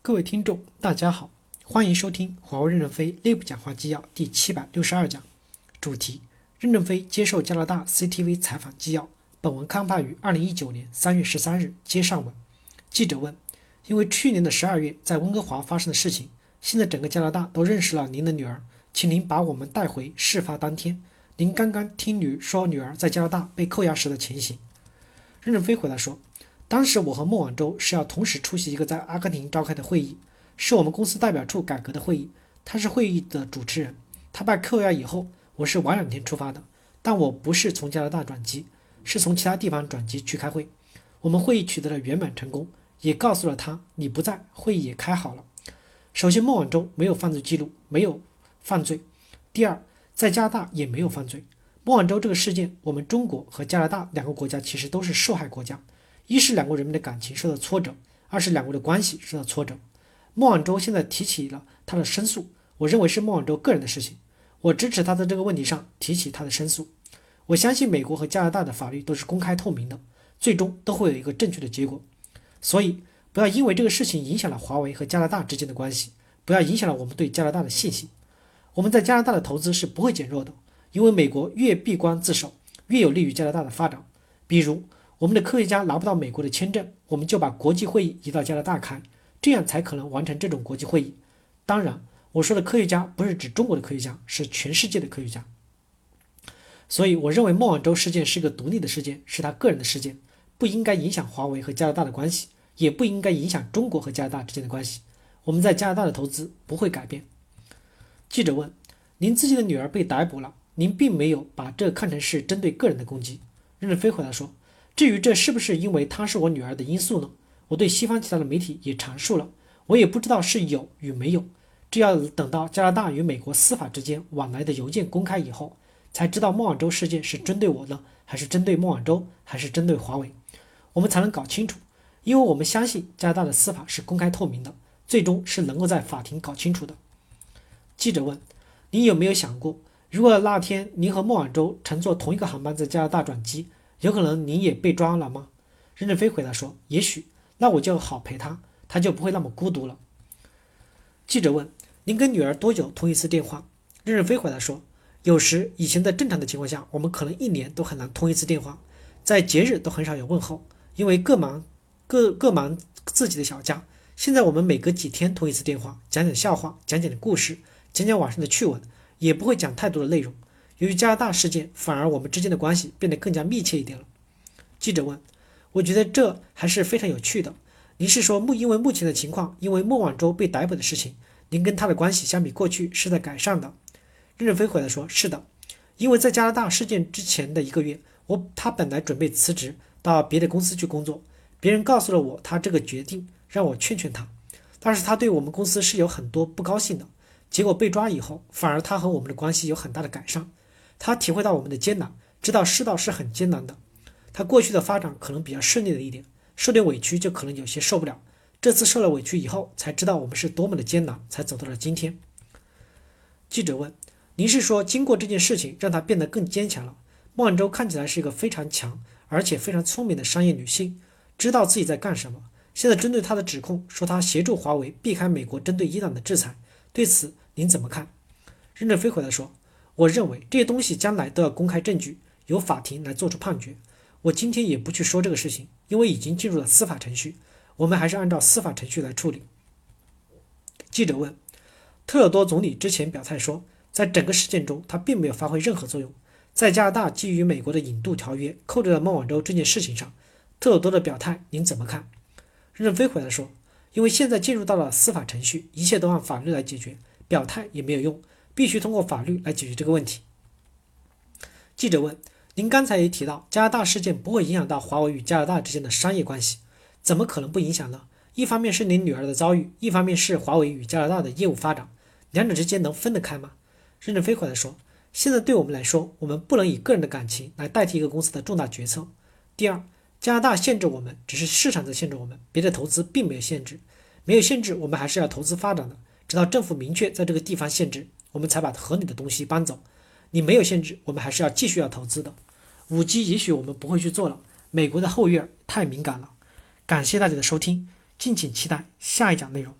各位听众，大家好，欢迎收听华为任正非内部讲话纪要第七百六十二讲，主题：任正非接受加拿大 CTV 采访纪要。本文刊发于二零一九年三月十三日。接上文，记者问：因为去年的十二月在温哥华发生的事情，现在整个加拿大都认识了您的女儿，请您把我们带回事发当天，您刚刚听女说女儿在加拿大被扣押时的情形。任正非回答说。当时我和孟晚舟是要同时出席一个在阿根廷召开的会议，是我们公司代表处改革的会议。他是会议的主持人。他被扣押以后，我是晚两天出发的，但我不是从加拿大转机，是从其他地方转机去开会。我们会议取得了圆满成功，也告诉了他你不在，会议也开好了。首先，孟晚舟没有犯罪记录，没有犯罪；第二，在加拿大也没有犯罪。孟晚舟这个事件，我们中国和加拿大两个国家其实都是受害国家。一是两国人民的感情受到挫折，二是两国的关系受到挫折。孟晚舟现在提起了他的申诉，我认为是孟晚舟个人的事情，我支持他在这个问题上提起他的申诉。我相信美国和加拿大的法律都是公开透明的，最终都会有一个正确的结果。所以不要因为这个事情影响了华为和加拿大之间的关系，不要影响了我们对加拿大的信心。我们在加拿大的投资是不会减弱的，因为美国越闭关自守，越有利于加拿大的发展。比如。我们的科学家拿不到美国的签证，我们就把国际会议移到加拿大开，这样才可能完成这种国际会议。当然，我说的科学家不是指中国的科学家，是全世界的科学家。所以，我认为孟晚舟事件是个独立的事件，是他个人的事件，不应该影响华为和加拿大的关系，也不应该影响中国和加拿大之间的关系。我们在加拿大的投资不会改变。记者问：“您自己的女儿被逮捕了，您并没有把这看成是针对个人的攻击？”任正非回答说。至于这是不是因为她是我女儿的因素呢？我对西方其他的媒体也阐述了，我也不知道是有与没有，这要等到加拿大与美国司法之间往来的邮件公开以后，才知道孟晚舟事件是针对我呢，还是针对孟晚舟，还是针对华为，我们才能搞清楚。因为我们相信加拿大的司法是公开透明的，最终是能够在法庭搞清楚的。记者问：“你有没有想过，如果那天您和孟晚舟乘坐同一个航班在加拿大转机？”有可能你也被抓了吗？任正非回答说：“也许，那我就好陪他，他就不会那么孤独了。”记者问：“您跟女儿多久通一次电话？”任正非回答说：“有时以前在正常的情况下，我们可能一年都很难通一次电话，在节日都很少有问候，因为各忙各各忙自己的小家。现在我们每隔几天通一次电话，讲讲笑话，讲讲故事，讲讲网上的趣闻，也不会讲太多的内容。”由于加拿大事件，反而我们之间的关系变得更加密切一点了。记者问：“我觉得这还是非常有趣的。您是说目因为目前的情况，因为孟晚舟被逮捕的事情，您跟他的关系相比过去是在改善的？”任正非回答说：“是的，因为在加拿大事件之前的一个月，我他本来准备辞职到别的公司去工作，别人告诉了我他这个决定，让我劝劝他，但是他对我们公司是有很多不高兴的。结果被抓以后，反而他和我们的关系有很大的改善。”他体会到我们的艰难，知道世道是很艰难的。他过去的发展可能比较顺利了一点，受点委屈就可能有些受不了。这次受了委屈以后，才知道我们是多么的艰难，才走到了今天。记者问：“您是说经过这件事情让他变得更坚强了？”孟晚舟看起来是一个非常强而且非常聪明的商业女性，知道自己在干什么。现在针对她的指控，说她协助华为避开美国针对伊朗的制裁，对此您怎么看？任正非回答说。我认为这些东西将来都要公开证据，由法庭来做出判决。我今天也不去说这个事情，因为已经进入了司法程序，我们还是按照司法程序来处理。记者问：特鲁多总理之前表态说，在整个事件中他并没有发挥任何作用。在加拿大基于美国的引渡条约扣留了孟晚舟这件事情上，特鲁多的表态您怎么看？任正非回答说：因为现在进入到了司法程序，一切都按法律来解决，表态也没有用。必须通过法律来解决这个问题。记者问：“您刚才也提到加拿大事件不会影响到华为与加拿大之间的商业关系，怎么可能不影响呢？一方面是您女儿的遭遇，一方面是华为与加拿大的业务发展，两者之间能分得开吗？”任正非回答说：“现在对我们来说，我们不能以个人的感情来代替一个公司的重大决策。第二，加拿大限制我们，只是市场在限制我们，别的投资并没有限制，没有限制，我们还是要投资发展的，直到政府明确在这个地方限制。”我们才把合理的东西搬走。你没有限制，我们还是要继续要投资的。五 G 也许我们不会去做了，美国的后院太敏感了。感谢大家的收听，敬请期待下一讲内容。